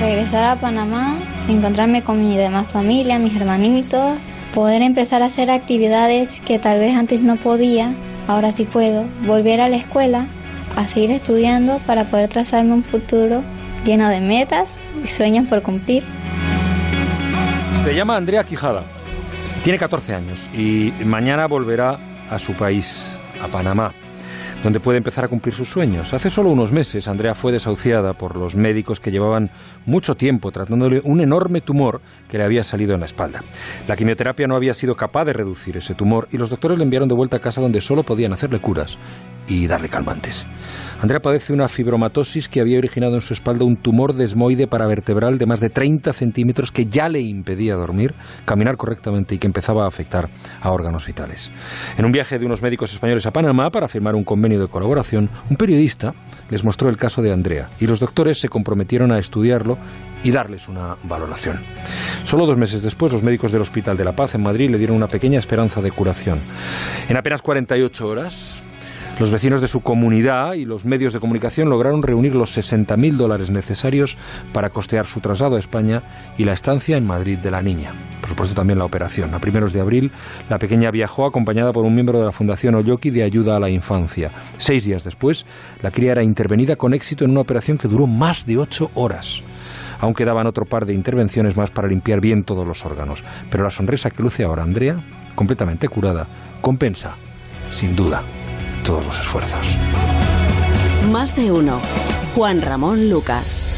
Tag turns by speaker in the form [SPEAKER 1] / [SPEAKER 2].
[SPEAKER 1] Regresar a Panamá, encontrarme con mi demás familia, mis hermanitos, poder empezar a hacer actividades que tal vez antes no podía, ahora sí puedo, volver a la escuela, a seguir estudiando para poder trazarme un futuro lleno de metas y sueños por cumplir.
[SPEAKER 2] Se llama Andrea Quijada, tiene 14 años y mañana volverá a su país, a Panamá donde puede empezar a cumplir sus sueños. Hace solo unos meses, Andrea fue desahuciada por los médicos que llevaban mucho tiempo tratándole un enorme tumor que le había salido en la espalda. La quimioterapia no había sido capaz de reducir ese tumor y los doctores le enviaron de vuelta a casa donde solo podían hacerle curas y darle calmantes. Andrea padece una fibromatosis que había originado en su espalda un tumor desmoide paravertebral de más de 30 centímetros que ya le impedía dormir, caminar correctamente y que empezaba a afectar a órganos vitales. En un viaje de unos médicos españoles a Panamá para firmar un convenio de colaboración, un periodista les mostró el caso de Andrea y los doctores se comprometieron a estudiarlo y darles una valoración. Solo dos meses después, los médicos del Hospital de la Paz en Madrid le dieron una pequeña esperanza de curación. En apenas 48 horas, los vecinos de su comunidad y los medios de comunicación lograron reunir los 60.000 dólares necesarios para costear su traslado a España y la estancia en Madrid de la niña. Por supuesto también la operación. A primeros de abril, la pequeña viajó acompañada por un miembro de la Fundación Oyoki de Ayuda a la Infancia. Seis días después, la cría era intervenida con éxito en una operación que duró más de ocho horas. Aún quedaban otro par de intervenciones más para limpiar bien todos los órganos. Pero la sonrisa que luce ahora Andrea, completamente curada, compensa, sin duda, todos los esfuerzos.
[SPEAKER 3] Más de uno. Juan Ramón Lucas.